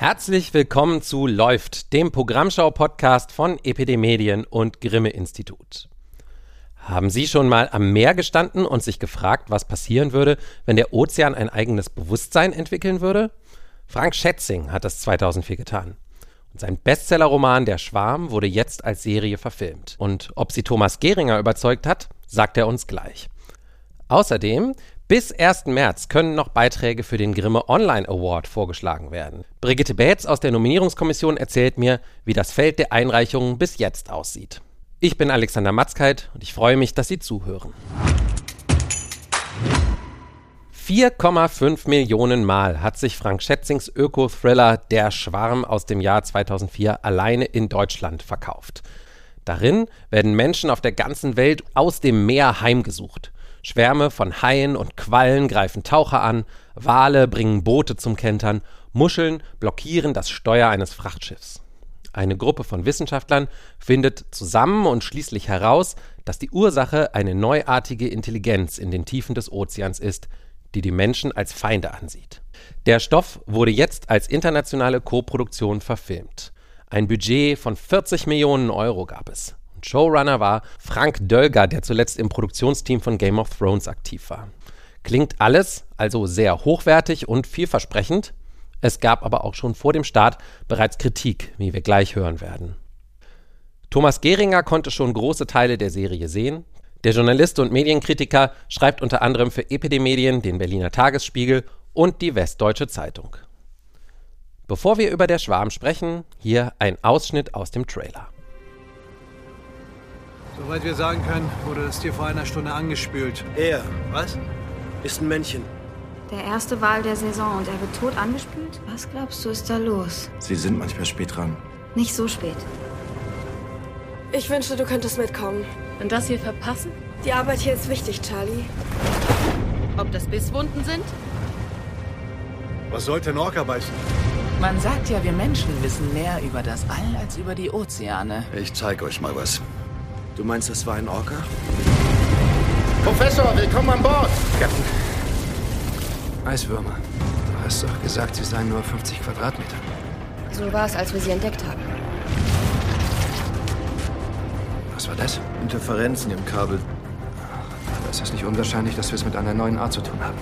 Herzlich willkommen zu Läuft, dem Programmschau-Podcast von EPD Medien und Grimme Institut. Haben Sie schon mal am Meer gestanden und sich gefragt, was passieren würde, wenn der Ozean ein eigenes Bewusstsein entwickeln würde? Frank Schätzing hat das 2004 getan. Und sein Bestsellerroman Der Schwarm wurde jetzt als Serie verfilmt. Und ob sie Thomas Geringer überzeugt hat, sagt er uns gleich. Außerdem bis 1. März können noch Beiträge für den Grimme Online Award vorgeschlagen werden. Brigitte Baetz aus der Nominierungskommission erzählt mir, wie das Feld der Einreichungen bis jetzt aussieht. Ich bin Alexander Matzkeit und ich freue mich, dass Sie zuhören. 4,5 Millionen Mal hat sich Frank Schätzings Öko-Thriller Der Schwarm aus dem Jahr 2004 alleine in Deutschland verkauft. Darin werden Menschen auf der ganzen Welt aus dem Meer heimgesucht. Schwärme von Haien und Quallen greifen Taucher an, Wale bringen Boote zum Kentern, Muscheln blockieren das Steuer eines Frachtschiffs. Eine Gruppe von Wissenschaftlern findet zusammen und schließlich heraus, dass die Ursache eine neuartige Intelligenz in den Tiefen des Ozeans ist, die die Menschen als Feinde ansieht. Der Stoff wurde jetzt als internationale Koproduktion verfilmt. Ein Budget von 40 Millionen Euro gab es. Showrunner war Frank Dölger, der zuletzt im Produktionsteam von Game of Thrones aktiv war. Klingt alles also sehr hochwertig und vielversprechend. Es gab aber auch schon vor dem Start bereits Kritik, wie wir gleich hören werden. Thomas Geringer konnte schon große Teile der Serie sehen. Der Journalist und Medienkritiker schreibt unter anderem für EPD Medien, den Berliner Tagesspiegel und die Westdeutsche Zeitung. Bevor wir über der Schwarm sprechen, hier ein Ausschnitt aus dem Trailer. Soweit wir sagen können, wurde das Tier vor einer Stunde angespült. Er Was? ist ein Männchen. Der erste Wal der Saison und er wird tot angespült? Was glaubst du, ist da los? Sie sind manchmal spät dran. Nicht so spät. Ich wünschte, du könntest mitkommen. Und das hier verpassen? Die Arbeit hier ist wichtig, Charlie. Ob das Bisswunden sind? Was sollte ein Orca beißen? Man sagt ja, wir Menschen wissen mehr über das All als über die Ozeane. Ich zeig euch mal was. Du meinst, das war ein Orca? Professor, willkommen an Bord. Captain. Eiswürmer. Du hast doch gesagt, sie seien nur 50 Quadratmeter. So war es, als wir sie entdeckt haben. Was war das? Interferenzen im Kabel. Aber es ist nicht unwahrscheinlich, dass wir es mit einer neuen Art zu tun haben.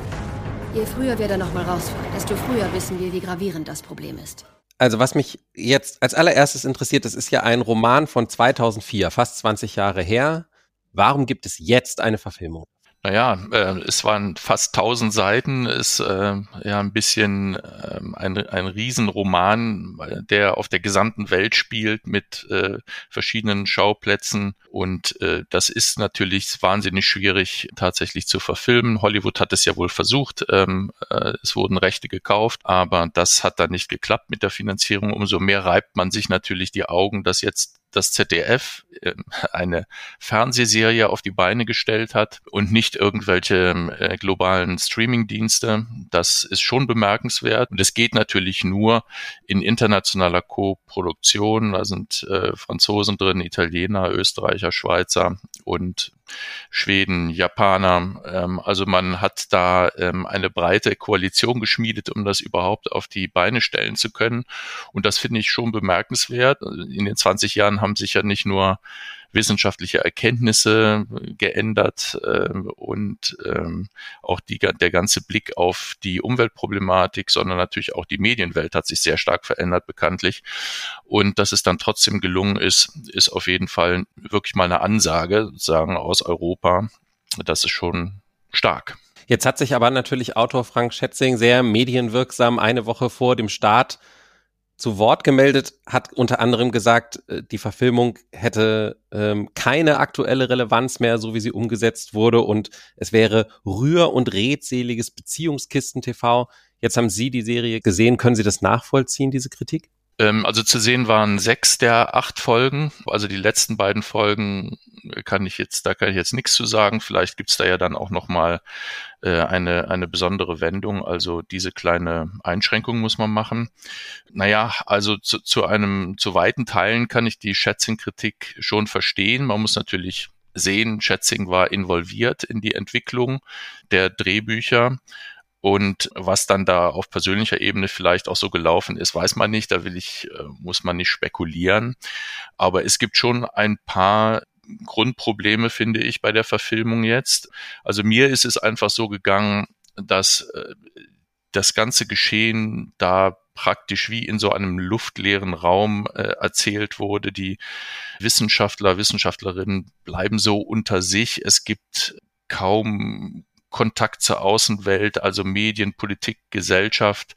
Je früher wir da nochmal rausfahren, desto früher wissen wir, wie gravierend das Problem ist. Also was mich jetzt als allererstes interessiert, das ist ja ein Roman von 2004, fast 20 Jahre her. Warum gibt es jetzt eine Verfilmung? Naja, äh, es waren fast 1000 Seiten, ist äh, ja ein bisschen äh, ein, ein Riesenroman, der auf der gesamten Welt spielt mit äh, verschiedenen Schauplätzen und äh, das ist natürlich wahnsinnig schwierig tatsächlich zu verfilmen. Hollywood hat es ja wohl versucht, ähm, äh, es wurden Rechte gekauft, aber das hat dann nicht geklappt mit der Finanzierung. Umso mehr reibt man sich natürlich die Augen, dass jetzt das ZDF äh, eine Fernsehserie auf die Beine gestellt hat und nicht irgendwelche äh, globalen Streaming-Dienste. Das ist schon bemerkenswert. Und es geht natürlich nur in internationaler Co-Produktion. Da sind äh, Franzosen drin, Italiener, Österreicher, Schweizer und Schweden, Japaner. Ähm, also man hat da ähm, eine breite Koalition geschmiedet, um das überhaupt auf die Beine stellen zu können. Und das finde ich schon bemerkenswert. In den 20 Jahren haben sich ja nicht nur wissenschaftliche Erkenntnisse geändert äh, und ähm, auch die, der ganze Blick auf die Umweltproblematik, sondern natürlich auch die Medienwelt hat sich sehr stark verändert bekanntlich. Und dass es dann trotzdem gelungen ist, ist auf jeden Fall wirklich mal eine Ansage, sagen aus Europa. Das ist schon stark. Jetzt hat sich aber natürlich Autor Frank Schätzing sehr medienwirksam eine Woche vor dem Start zu Wort gemeldet, hat unter anderem gesagt, äh, die Verfilmung hätte ähm, keine aktuelle Relevanz mehr, so wie sie umgesetzt wurde, und es wäre rühr- und redseliges Beziehungskisten-TV. Jetzt haben Sie die Serie gesehen. Können Sie das nachvollziehen, diese Kritik? Ähm, also zu sehen waren sechs der acht Folgen. Also die letzten beiden Folgen kann ich jetzt, da kann ich jetzt nichts zu sagen. Vielleicht gibt's da ja dann auch noch mal äh, eine eine besondere Wendung. Also diese kleine Einschränkung muss man machen. Naja, also zu, zu einem zu weiten Teilen kann ich die Schätzing-Kritik schon verstehen. Man muss natürlich sehen, Schätzing war involviert in die Entwicklung der Drehbücher Und was dann da auf persönlicher Ebene vielleicht auch so gelaufen ist, weiß man nicht. Da will ich, äh, muss man nicht spekulieren. Aber es gibt schon ein paar Grundprobleme, finde ich, bei der Verfilmung jetzt. Also mir ist es einfach so gegangen, dass äh, das ganze Geschehen da praktisch wie in so einem luftleeren Raum äh, erzählt wurde. Die Wissenschaftler, Wissenschaftlerinnen bleiben so unter sich. Es gibt kaum Kontakt zur Außenwelt, also Medien, Politik, Gesellschaft,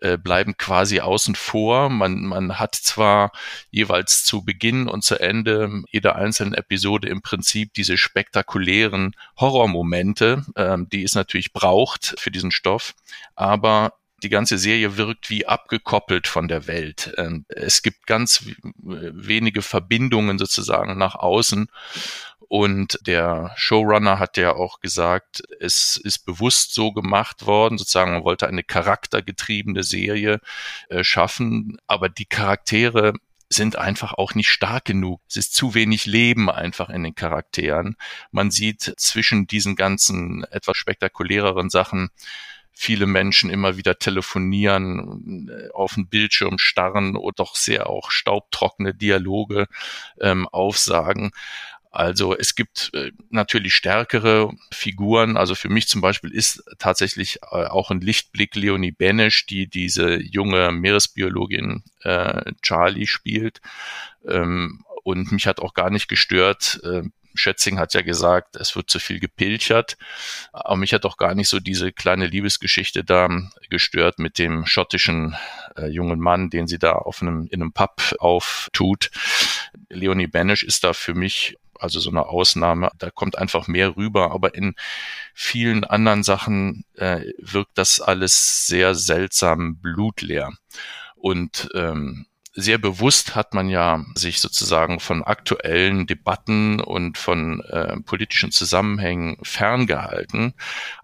äh, bleiben quasi außen vor. Man, man hat zwar jeweils zu Beginn und zu Ende jeder einzelnen Episode im Prinzip diese spektakulären Horrormomente, äh, die es natürlich braucht für diesen Stoff, aber die ganze Serie wirkt wie abgekoppelt von der Welt. Ähm, es gibt ganz wenige Verbindungen sozusagen nach außen. Und der Showrunner hat ja auch gesagt, es ist bewusst so gemacht worden, sozusagen, man wollte eine charaktergetriebene Serie äh, schaffen, aber die Charaktere sind einfach auch nicht stark genug. Es ist zu wenig Leben einfach in den Charakteren. Man sieht zwischen diesen ganzen etwas spektakuläreren Sachen viele Menschen immer wieder telefonieren, äh, auf den Bildschirm starren oder doch sehr auch staubtrockene Dialoge ähm, aufsagen. Also es gibt äh, natürlich stärkere Figuren. Also für mich zum Beispiel ist tatsächlich äh, auch ein Lichtblick Leonie Benesch, die diese junge Meeresbiologin äh, Charlie spielt. Ähm, und mich hat auch gar nicht gestört, äh, Schätzing hat ja gesagt, es wird zu viel gepilchert. Aber mich hat auch gar nicht so diese kleine Liebesgeschichte da gestört mit dem schottischen jungen Mann, den sie da auf einem, in einem Pub auftut. Leonie Banish ist da für mich also so eine Ausnahme. Da kommt einfach mehr rüber. Aber in vielen anderen Sachen äh, wirkt das alles sehr seltsam blutleer. Und ähm, sehr bewusst hat man ja sich sozusagen von aktuellen Debatten und von äh, politischen Zusammenhängen ferngehalten.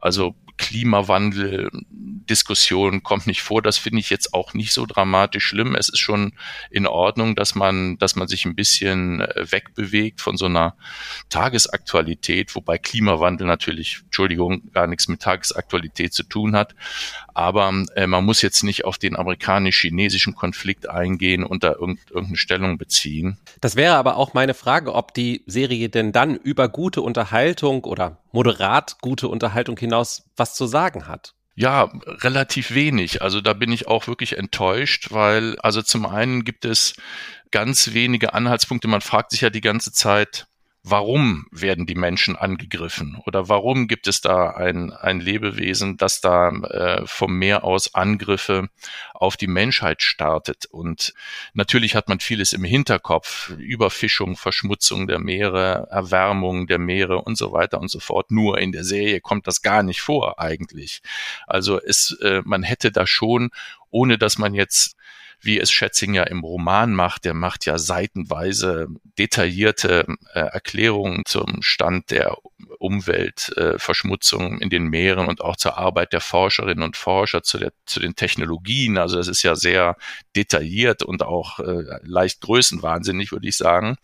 Also Klimawandel, Diskussion kommt nicht vor. Das finde ich jetzt auch nicht so dramatisch schlimm. Es ist schon in Ordnung, dass man, dass man sich ein bisschen äh, wegbewegt von so einer Tagesaktualität, wobei Klimawandel natürlich, Entschuldigung, gar nichts mit Tagesaktualität zu tun hat. Aber äh, man muss jetzt nicht auf den amerikanisch-chinesischen Konflikt eingehen und da irgendeine Stellung beziehen. Das wäre aber auch meine Frage, ob die Serie denn dann über gute Unterhaltung oder moderat gute Unterhaltung hinaus was zu sagen hat. Ja, relativ wenig. Also da bin ich auch wirklich enttäuscht, weil also zum einen gibt es ganz wenige Anhaltspunkte. Man fragt sich ja die ganze Zeit, warum werden die Menschen angegriffen oder warum gibt es da ein, ein Lebewesen, das da äh, vom Meer aus Angriffe auf die Menschheit startet. Und natürlich hat man vieles im Hinterkopf, Überfischung, Verschmutzung der Meere, Erwärmung der Meere und so weiter und so fort. Nur in der Serie kommt das gar nicht vor eigentlich. Also es, äh, man hätte da schon, ohne dass man jetzt wie es Schätzing ja im Roman macht. Der macht ja seitenweise detaillierte äh, Erklärungen zum Stand der Umweltverschmutzung äh, in den Meeren und auch zur Arbeit der Forscherinnen und Forscher, zu, der, zu den Technologien. Also das ist ja sehr detailliert und auch äh, leicht größenwahnsinnig, würde ich sagen.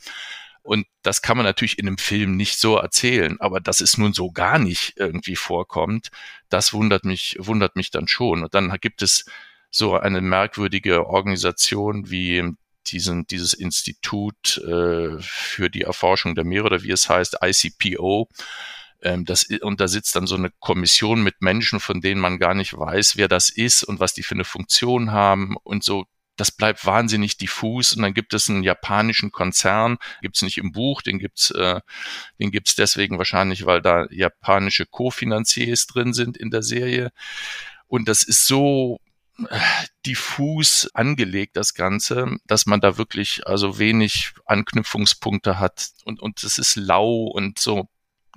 Und das kann man natürlich in einem Film nicht so erzählen, aber dass es nun so gar nicht irgendwie vorkommt, das wundert mich, wundert mich dann schon. Und dann gibt es so eine merkwürdige Organisation wie diesen, dieses Institut äh, für die Erforschung der Meere oder wie es heißt, ICPO. Ähm, das, und da sitzt dann so eine Kommission mit Menschen, von denen man gar nicht weiß, wer das ist und was die für eine Funktion haben und so. Das bleibt wahnsinnig diffus und dann gibt es einen japanischen Konzern, gibt's nicht im Buch, den gibt's, äh, den gibt's deswegen wahrscheinlich, weil da japanische Kofinanziers drin sind in der Serie. Und das ist so diffus angelegt, das Ganze, dass man da wirklich also wenig Anknüpfungspunkte hat und, und es ist lau und so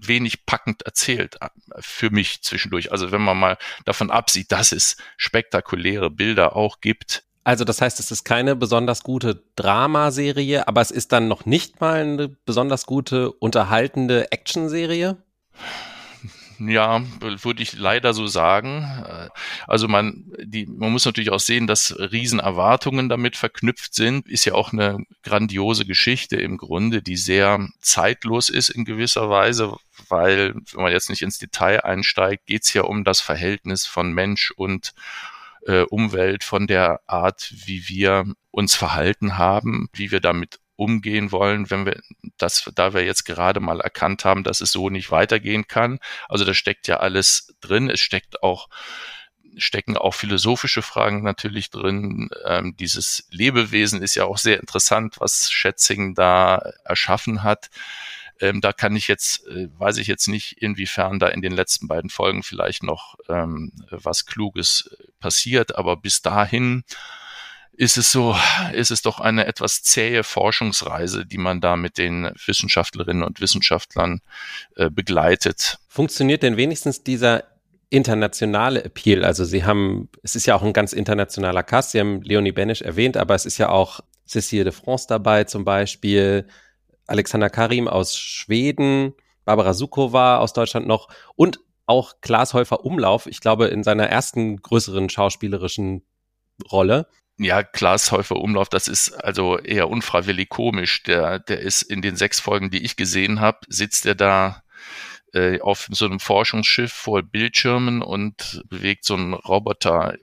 wenig packend erzählt äh, für mich zwischendurch. Also wenn man mal davon absieht, dass es spektakuläre Bilder auch gibt. Also das heißt, es ist keine besonders gute Dramaserie, aber es ist dann noch nicht mal eine besonders gute unterhaltende Actionserie? Ja, würde ich leider so sagen. Also man, die, man muss natürlich auch sehen, dass Riesenerwartungen damit verknüpft sind. Ist ja auch eine grandiose Geschichte im Grunde, die sehr zeitlos ist in gewisser Weise, weil, wenn man jetzt nicht ins Detail einsteigt, geht es ja um das Verhältnis von Mensch und äh, Umwelt, von der Art, wie wir uns verhalten haben, wie wir damit umgehen wollen, wenn wir das, da wir jetzt gerade mal erkannt haben, dass es so nicht weitergehen kann. Also da steckt ja alles drin. Es steckt auch stecken auch philosophische Fragen natürlich drin. Ähm, dieses Lebewesen ist ja auch sehr interessant, was Schätzing da erschaffen hat. Ähm, da kann ich jetzt, äh, weiß ich jetzt nicht, inwiefern da in den letzten beiden Folgen vielleicht noch ähm, was Kluges passiert, aber bis dahin ist es so, ist es doch eine etwas zähe Forschungsreise, die man da mit den Wissenschaftlerinnen und Wissenschaftlern äh, begleitet. Funktioniert denn wenigstens dieser internationale Appeal? Also Sie haben, es ist ja auch ein ganz internationaler Cast, Sie haben Leonie Benisch erwähnt, aber es ist ja auch Cécile de France dabei zum Beispiel, Alexander Karim aus Schweden, Barbara Sukowa aus Deutschland noch und auch Klaas Häufer Umlauf, ich glaube in seiner ersten größeren schauspielerischen Rolle ja, Klaas Häufer Umlauf, das ist also eher unfreiwillig komisch. Der, der ist in den sechs Folgen, die ich gesehen habe, sitzt er da äh, auf so einem Forschungsschiff voll Bildschirmen und bewegt so einen Roboter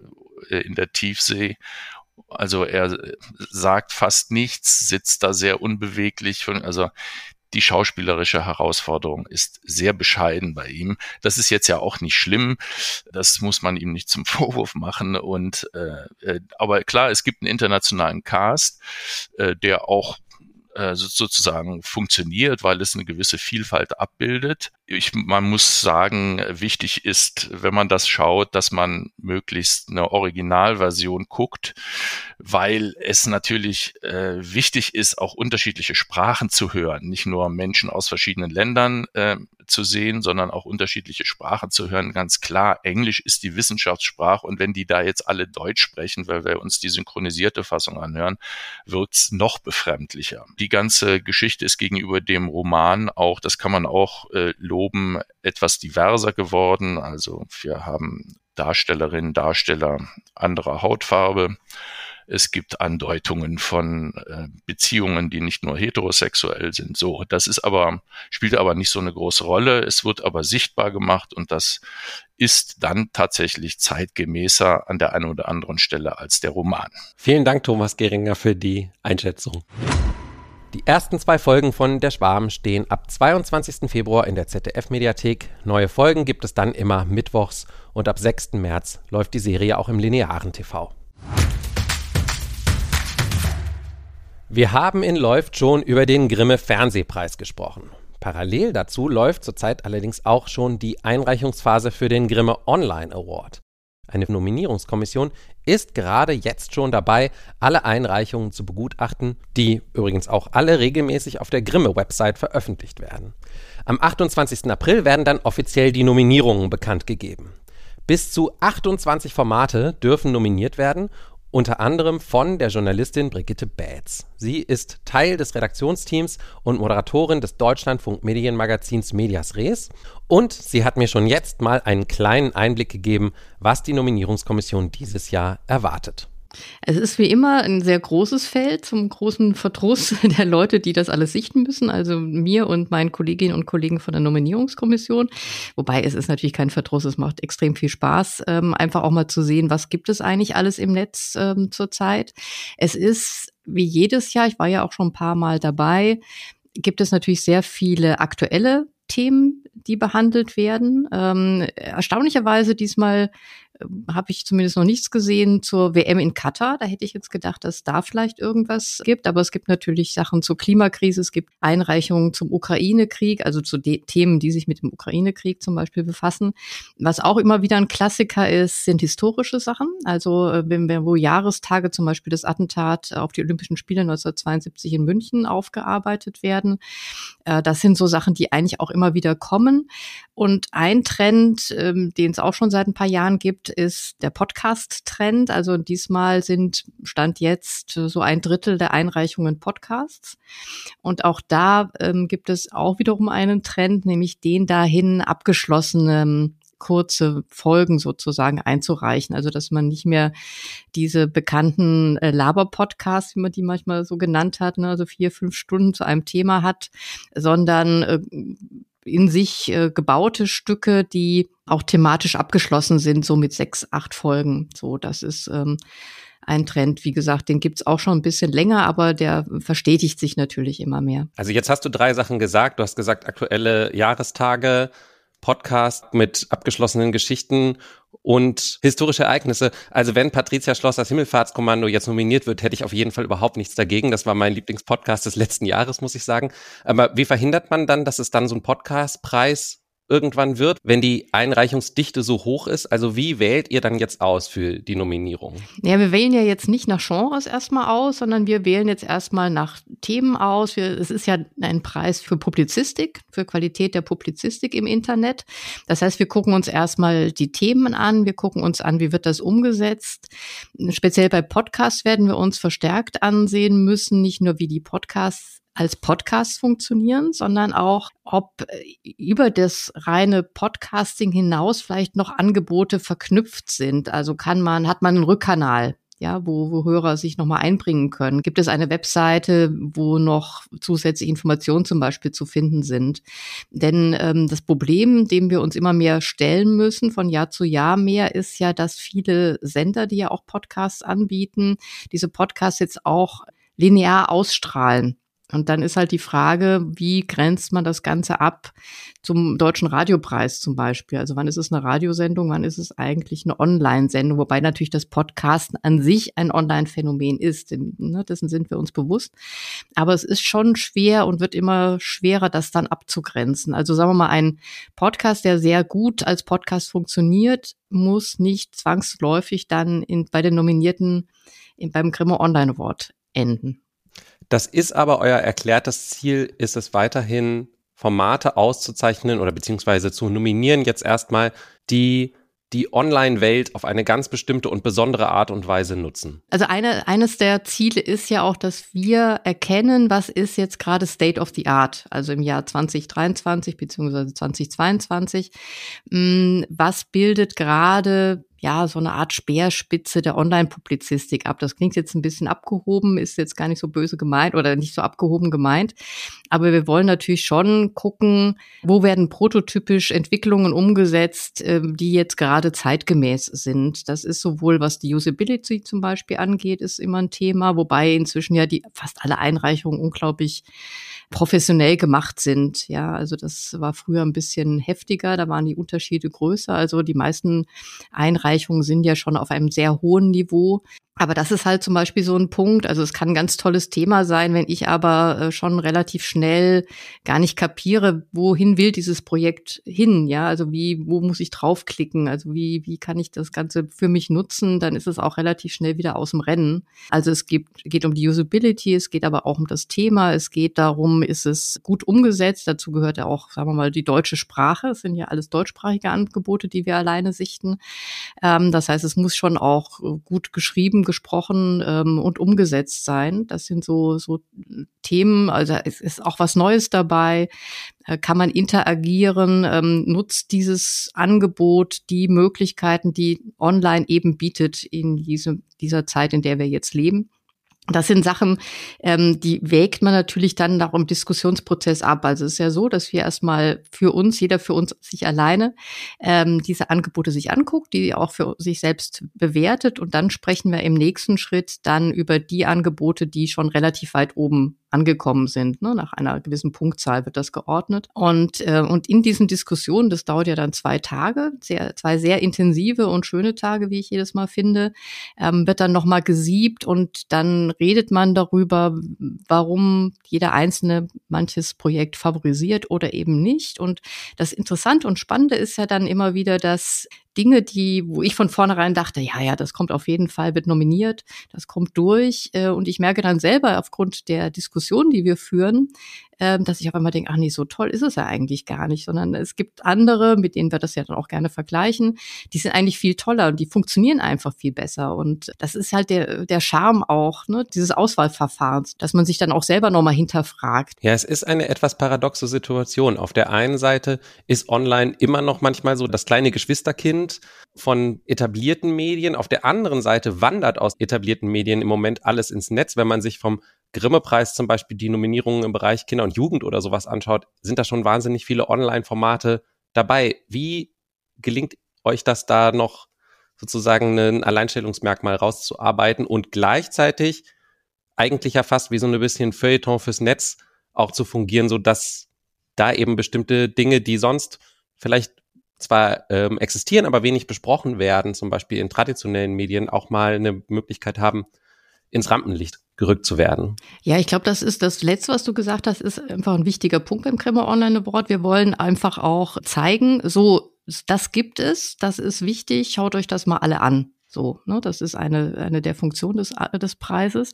äh, in der Tiefsee. Also er sagt fast nichts, sitzt da sehr unbeweglich. Also die schauspielerische Herausforderung ist sehr bescheiden bei ihm. Das ist jetzt ja auch nicht schlimm. Das muss man ihm nicht zum Vorwurf machen. Und äh, äh, aber klar, es gibt einen internationalen Cast, äh, der auch äh, sozusagen funktioniert, weil es eine gewisse Vielfalt abbildet. Ich, man muss sagen, wichtig ist, wenn man das schaut, dass man möglichst eine Originalversion guckt, weil es natürlich äh, wichtig ist, auch unterschiedliche Sprachen zu hören, nicht nur Menschen aus verschiedenen Ländern äh, zu sehen, sondern auch unterschiedliche Sprachen zu hören. Ganz klar, Englisch ist die Wissenschaftssprache und wenn die da jetzt alle Deutsch sprechen, weil wir uns die synchronisierte Fassung anhören, wird's noch befremdlicher. Die ganze Geschichte ist gegenüber dem Roman auch, das kann man auch äh, loben, etwas diverser geworden. Also wir haben Darstellerinnen, Darsteller anderer Hautfarbe. Es gibt Andeutungen von äh, Beziehungen, die nicht nur heterosexuell sind. So, das ist aber, spielt aber nicht so eine große Rolle. Es wird aber sichtbar gemacht und das ist dann tatsächlich zeitgemäßer an der einen oder anderen Stelle als der Roman. Vielen Dank, Thomas Geringer, für die Einschätzung. Die ersten zwei Folgen von Der Schwarm stehen ab 22. Februar in der ZDF-Mediathek. Neue Folgen gibt es dann immer mittwochs und ab 6. März läuft die Serie auch im linearen TV. Wir haben in Läuft schon über den Grimme Fernsehpreis gesprochen. Parallel dazu läuft zurzeit allerdings auch schon die Einreichungsphase für den Grimme Online Award. Eine Nominierungskommission ist gerade jetzt schon dabei, alle Einreichungen zu begutachten, die übrigens auch alle regelmäßig auf der Grimme-Website veröffentlicht werden. Am 28. April werden dann offiziell die Nominierungen bekannt gegeben. Bis zu 28 Formate dürfen nominiert werden unter anderem von der Journalistin Brigitte Bätz. Sie ist Teil des Redaktionsteams und Moderatorin des Deutschlandfunk Medienmagazins Medias Res und sie hat mir schon jetzt mal einen kleinen Einblick gegeben, was die Nominierungskommission dieses Jahr erwartet. Es ist wie immer ein sehr großes Feld zum großen Verdruss der Leute, die das alles sichten müssen, also mir und meinen Kolleginnen und Kollegen von der Nominierungskommission. Wobei es ist natürlich kein Verdruss, es macht extrem viel Spaß, ähm, einfach auch mal zu sehen, was gibt es eigentlich alles im Netz ähm, zurzeit. Es ist wie jedes Jahr, ich war ja auch schon ein paar Mal dabei, gibt es natürlich sehr viele aktuelle Themen, die behandelt werden. Ähm, erstaunlicherweise diesmal habe ich zumindest noch nichts gesehen zur WM in Katar. Da hätte ich jetzt gedacht, dass da vielleicht irgendwas gibt. Aber es gibt natürlich Sachen zur Klimakrise. Es gibt Einreichungen zum Ukraine-Krieg, also zu Themen, die sich mit dem Ukraine-Krieg zum Beispiel befassen. Was auch immer wieder ein Klassiker ist, sind historische Sachen. Also äh, wenn wir, wo Jahrestage zum Beispiel das Attentat auf die Olympischen Spiele 1972 in München aufgearbeitet werden. Äh, das sind so Sachen, die eigentlich auch immer wieder kommen. Und ein Trend, ähm, den es auch schon seit ein paar Jahren gibt, ist der Podcast-Trend. Also diesmal sind, stand jetzt so ein Drittel der Einreichungen Podcasts. Und auch da ähm, gibt es auch wiederum einen Trend, nämlich den dahin abgeschlossene kurze Folgen sozusagen einzureichen. Also dass man nicht mehr diese bekannten äh, Laber-Podcasts, wie man die manchmal so genannt hat, ne, also vier, fünf Stunden zu einem Thema hat, sondern äh, in sich äh, gebaute Stücke, die auch thematisch abgeschlossen sind, so mit sechs, acht Folgen. So, das ist ähm, ein Trend. Wie gesagt, den gibt's auch schon ein bisschen länger, aber der verstetigt sich natürlich immer mehr. Also jetzt hast du drei Sachen gesagt. Du hast gesagt, aktuelle Jahrestage, Podcast mit abgeschlossenen Geschichten und historische Ereignisse. Also wenn Patricia Schloss das Himmelfahrtskommando jetzt nominiert wird, hätte ich auf jeden Fall überhaupt nichts dagegen. Das war mein Lieblingspodcast des letzten Jahres, muss ich sagen. Aber wie verhindert man dann, dass es dann so einen Podcastpreis irgendwann wird, wenn die Einreichungsdichte so hoch ist? Also wie wählt ihr dann jetzt aus für die Nominierung? Ja, wir wählen ja jetzt nicht nach Genres erstmal aus, sondern wir wählen jetzt erstmal nach Themen aus. Wir, es ist ja ein Preis für Publizistik, für Qualität der Publizistik im Internet. Das heißt, wir gucken uns erstmal die Themen an, wir gucken uns an, wie wird das umgesetzt. Speziell bei Podcasts werden wir uns verstärkt ansehen müssen, nicht nur wie die Podcasts als Podcast funktionieren, sondern auch, ob äh, über das reine Podcasting hinaus vielleicht noch Angebote verknüpft sind. Also kann man, hat man einen Rückkanal, ja, wo, wo Hörer sich nochmal einbringen können? Gibt es eine Webseite, wo noch zusätzliche Informationen zum Beispiel zu finden sind? Denn ähm, das Problem, dem wir uns immer mehr stellen müssen, von Jahr zu Jahr mehr, ist ja, dass viele Sender, die ja auch Podcasts anbieten, diese Podcasts jetzt auch linear ausstrahlen. Und dann ist halt die Frage, wie grenzt man das Ganze ab zum Deutschen Radiopreis zum Beispiel? Also wann ist es eine Radiosendung, wann ist es eigentlich eine Online-Sendung? Wobei natürlich das Podcasten an sich ein Online-Phänomen ist. Ne, dessen sind wir uns bewusst. Aber es ist schon schwer und wird immer schwerer, das dann abzugrenzen. Also sagen wir mal, ein Podcast, der sehr gut als Podcast funktioniert, muss nicht zwangsläufig dann in, bei den Nominierten in, beim Grimme Online Award enden. Das ist aber euer erklärtes Ziel, ist es weiterhin Formate auszuzeichnen oder beziehungsweise zu nominieren jetzt erstmal, die die Online-Welt auf eine ganz bestimmte und besondere Art und Weise nutzen? Also eine, eines der Ziele ist ja auch, dass wir erkennen, was ist jetzt gerade State of the Art, also im Jahr 2023 beziehungsweise 2022. Mm, was bildet gerade ja, so eine Art Speerspitze der Online-Publizistik ab. Das klingt jetzt ein bisschen abgehoben, ist jetzt gar nicht so böse gemeint oder nicht so abgehoben gemeint. Aber wir wollen natürlich schon gucken, wo werden prototypisch Entwicklungen umgesetzt, ähm, die jetzt gerade zeitgemäß sind. Das ist sowohl, was die Usability zum Beispiel angeht, ist immer ein Thema, wobei inzwischen ja die fast alle Einreichungen unglaublich professionell gemacht sind. Ja, also das war früher ein bisschen heftiger, da waren die Unterschiede größer. Also die meisten Einreichungen sind ja schon auf einem sehr hohen Niveau. Aber das ist halt zum Beispiel so ein Punkt. Also es kann ein ganz tolles Thema sein, wenn ich aber äh, schon relativ schnell gar nicht kapiere, wohin will dieses Projekt hin? Ja, also wie, wo muss ich draufklicken? Also wie, wie kann ich das Ganze für mich nutzen? Dann ist es auch relativ schnell wieder aus dem Rennen. Also es geht, geht um die Usability, es geht aber auch um das Thema. Es geht darum, ist es gut umgesetzt? Dazu gehört ja auch, sagen wir mal, die deutsche Sprache. Es sind ja alles deutschsprachige Angebote, die wir alleine sichten. Ähm, das heißt, es muss schon auch gut geschrieben, gesprochen ähm, und umgesetzt sein. Das sind so, so Themen, also es ist auch was Neues dabei. Äh, kann man interagieren? Ähm, nutzt dieses Angebot die Möglichkeiten, die online eben bietet in diese, dieser Zeit, in der wir jetzt leben? Das sind Sachen, ähm, die wägt man natürlich dann nach im Diskussionsprozess ab. Also es ist ja so, dass wir erstmal für uns, jeder für uns sich alleine ähm, diese Angebote sich anguckt, die auch für sich selbst bewertet und dann sprechen wir im nächsten Schritt dann über die Angebote, die schon relativ weit oben angekommen sind. Ne? Nach einer gewissen Punktzahl wird das geordnet. Und, äh, und in diesen Diskussionen, das dauert ja dann zwei Tage, sehr, zwei sehr intensive und schöne Tage, wie ich jedes Mal finde, ähm, wird dann nochmal gesiebt und dann redet man darüber, warum jeder einzelne manches Projekt favorisiert oder eben nicht. Und das Interessante und Spannende ist ja dann immer wieder, dass Dinge, die, wo ich von vornherein dachte, ja, ja, das kommt auf jeden Fall, wird nominiert, das kommt durch. Äh, und ich merke dann selber aufgrund der Diskussion, die wir führen, ähm, dass ich auf einmal denke, ach nee, so toll ist es ja eigentlich gar nicht, sondern es gibt andere, mit denen wir das ja dann auch gerne vergleichen, die sind eigentlich viel toller und die funktionieren einfach viel besser. Und das ist halt der, der Charme auch, ne, dieses Auswahlverfahrens, dass man sich dann auch selber nochmal hinterfragt. Ja, es ist eine etwas paradoxe Situation. Auf der einen Seite ist online immer noch manchmal so das kleine Geschwisterkind von etablierten Medien. Auf der anderen Seite wandert aus etablierten Medien im Moment alles ins Netz. Wenn man sich vom Grimme-Preis zum Beispiel die Nominierungen im Bereich Kinder und Jugend oder sowas anschaut, sind da schon wahnsinnig viele Online-Formate dabei. Wie gelingt euch das da noch sozusagen ein Alleinstellungsmerkmal rauszuarbeiten und gleichzeitig eigentlich ja fast wie so ein bisschen Feuilleton fürs Netz auch zu fungieren, so dass da eben bestimmte Dinge, die sonst vielleicht zwar ähm, existieren, aber wenig besprochen werden, zum Beispiel in traditionellen Medien, auch mal eine Möglichkeit haben, ins Rampenlicht gerückt zu werden. Ja, ich glaube, das ist das Letzte, was du gesagt hast, ist einfach ein wichtiger Punkt beim Kremmer Online Award. Wir wollen einfach auch zeigen, so, das gibt es, das ist wichtig, schaut euch das mal alle an. So, ne, das ist eine, eine der Funktionen des, des Preises.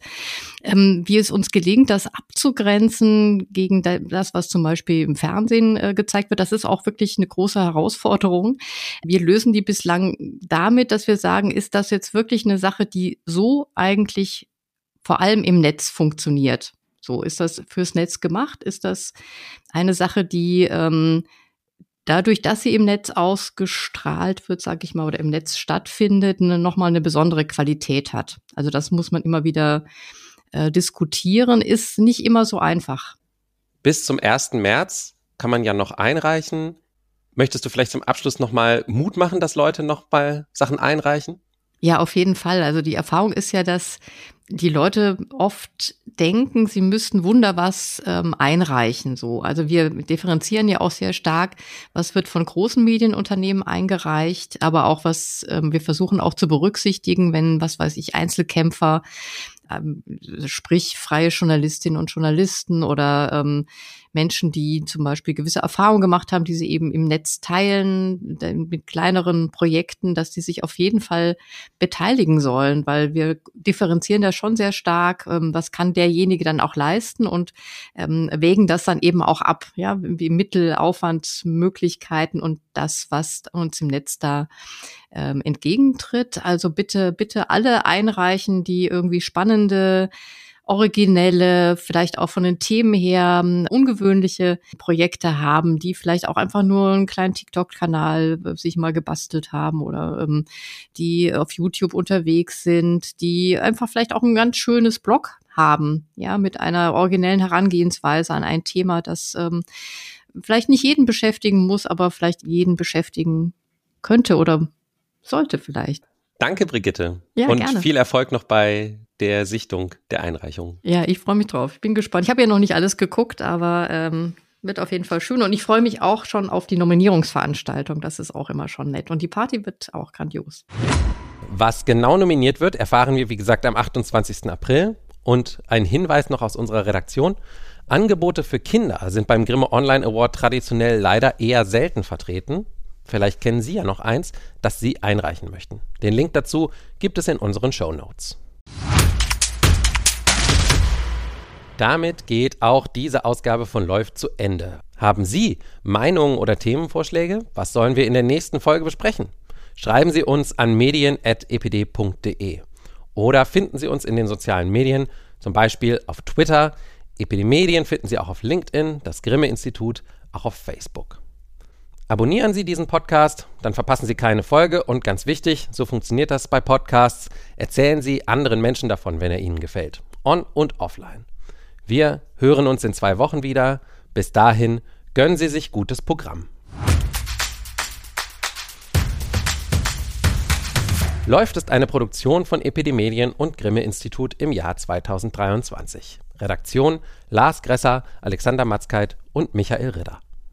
Ähm, wie es uns gelingt, das abzugrenzen gegen das, was zum Beispiel im Fernsehen äh, gezeigt wird, das ist auch wirklich eine große Herausforderung. Wir lösen die bislang damit, dass wir sagen, ist das jetzt wirklich eine Sache, die so eigentlich vor allem im Netz funktioniert. So, ist das fürs Netz gemacht? Ist das eine Sache, die ähm, dadurch, dass sie im Netz ausgestrahlt wird, sage ich mal, oder im Netz stattfindet, ne, nochmal eine besondere Qualität hat? Also das muss man immer wieder äh, diskutieren, ist nicht immer so einfach. Bis zum 1. März kann man ja noch einreichen. Möchtest du vielleicht zum Abschluss nochmal Mut machen, dass Leute noch mal Sachen einreichen? Ja, auf jeden Fall. Also die Erfahrung ist ja, dass die Leute oft denken, sie müssten wunder was ähm, einreichen. So, also wir differenzieren ja auch sehr stark, was wird von großen Medienunternehmen eingereicht, aber auch was ähm, wir versuchen auch zu berücksichtigen, wenn was weiß ich Einzelkämpfer ähm, sprich freie Journalistinnen und Journalisten oder ähm, Menschen, die zum Beispiel gewisse Erfahrungen gemacht haben, die sie eben im Netz teilen, mit kleineren Projekten, dass die sich auf jeden Fall beteiligen sollen, weil wir differenzieren da schon sehr stark, ähm, was kann derjenige dann auch leisten und ähm, wägen das dann eben auch ab, ja, wie Mittel, Aufwand, Möglichkeiten und das, was uns im Netz da ähm, entgegentritt. Also bitte, bitte alle einreichen, die irgendwie spannende originelle, vielleicht auch von den Themen her ähm, ungewöhnliche Projekte haben, die vielleicht auch einfach nur einen kleinen TikTok-Kanal äh, sich mal gebastelt haben oder ähm, die auf YouTube unterwegs sind, die einfach vielleicht auch ein ganz schönes Blog haben, ja, mit einer originellen Herangehensweise an ein Thema, das ähm, vielleicht nicht jeden beschäftigen muss, aber vielleicht jeden beschäftigen könnte oder sollte vielleicht. Danke, Brigitte. Ja, und gerne. viel Erfolg noch bei der Sichtung der Einreichung. Ja, ich freue mich drauf. Ich bin gespannt. Ich habe ja noch nicht alles geguckt, aber ähm, wird auf jeden Fall schön. Und ich freue mich auch schon auf die Nominierungsveranstaltung. Das ist auch immer schon nett. Und die Party wird auch grandios. Was genau nominiert wird, erfahren wir, wie gesagt, am 28. April. Und ein Hinweis noch aus unserer Redaktion. Angebote für Kinder sind beim Grimme Online Award traditionell leider eher selten vertreten. Vielleicht kennen Sie ja noch eins, das Sie einreichen möchten. Den Link dazu gibt es in unseren Show Notes. Damit geht auch diese Ausgabe von Läuft zu Ende. Haben Sie Meinungen oder Themenvorschläge? Was sollen wir in der nächsten Folge besprechen? Schreiben Sie uns an medien.epd.de oder finden Sie uns in den sozialen Medien, zum Beispiel auf Twitter. Epidemedien finden Sie auch auf LinkedIn, das Grimme-Institut, auch auf Facebook. Abonnieren Sie diesen Podcast, dann verpassen Sie keine Folge und ganz wichtig, so funktioniert das bei Podcasts, erzählen Sie anderen Menschen davon, wenn er Ihnen gefällt. On und offline. Wir hören uns in zwei Wochen wieder. Bis dahin gönnen Sie sich gutes Programm. Läuft ist eine Produktion von Epidemedien und Grimme Institut im Jahr 2023. Redaktion Lars Gresser, Alexander Matzkeit und Michael Ridder.